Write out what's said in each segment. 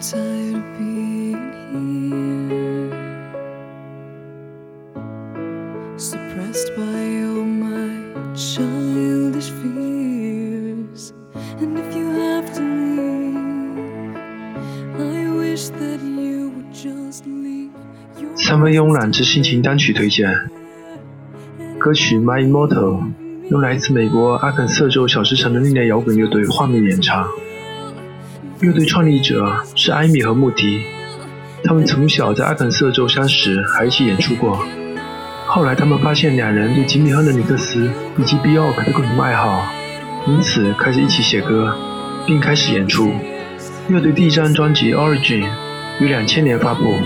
tired of being here, suppressed by all my childish fears. And if you have to leave, I wish that you would just leave. Your 三位慵懒之心情单曲推荐。歌曲《My Immortal》由来自美国阿肯色州小石城的另类摇滚乐队画面演唱。乐队创立者是艾米和穆迪，他们从小在阿肯色州相识，还一起演出过。后来他们发现两人对吉米·亨德尼克斯以及 Bjork 的共同爱好，因此开始一起写歌，并开始演出。乐队第一张专辑《Origin》于两千年发布，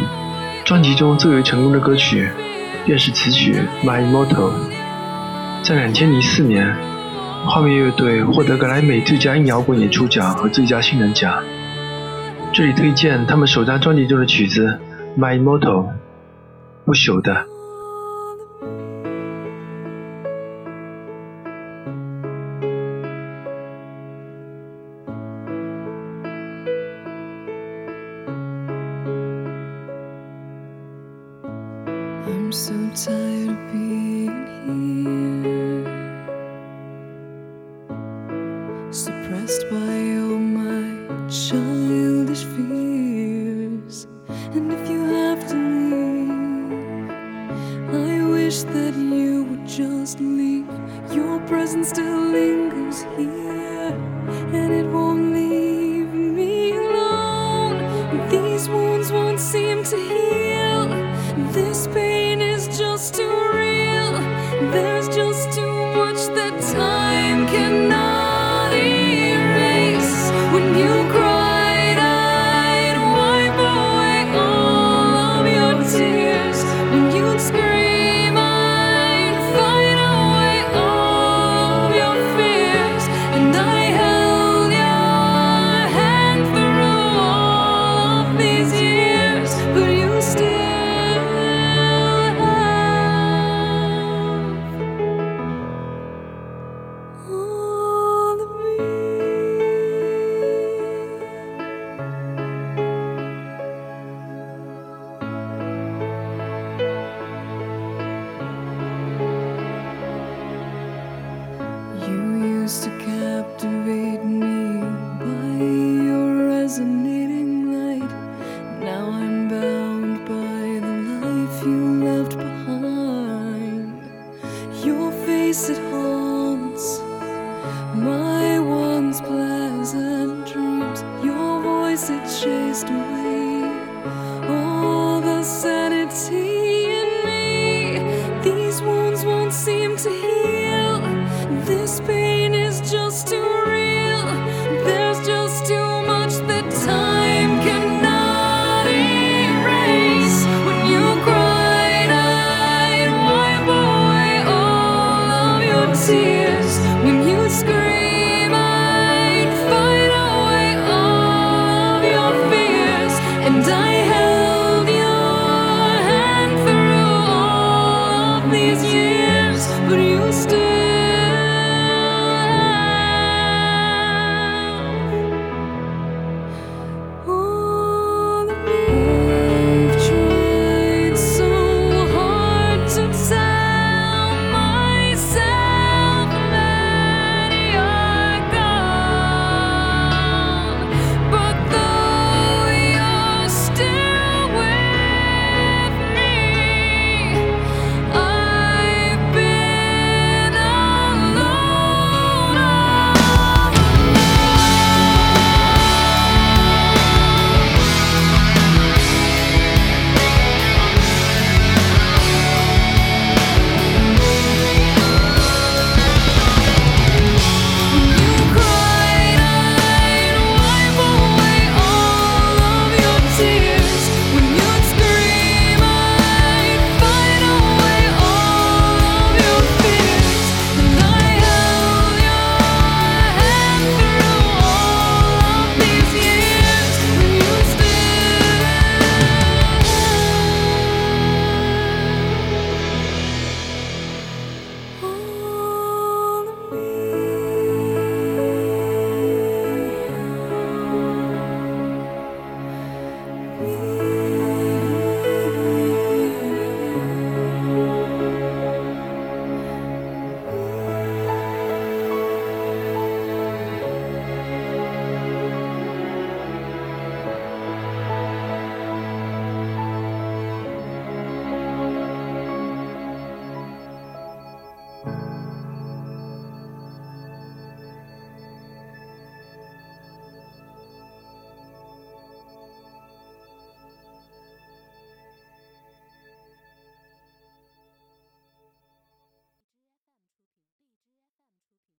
专辑中最为成功的歌曲便是此曲《My Immortal》。在两千零四年，画面乐队获得格莱美最佳硬摇滚演出奖和最佳新人奖。这里推荐他们首张专辑中的曲子《My Immortal》，不朽的。Suppressed by all my childish fears. And if you have to leave, I wish that you would just leave. Your presence still lingers here, and it won't leave me alone. These wounds won't seem to heal. This pain is just too real. There's just too pleasant dreams. Your voice it chased away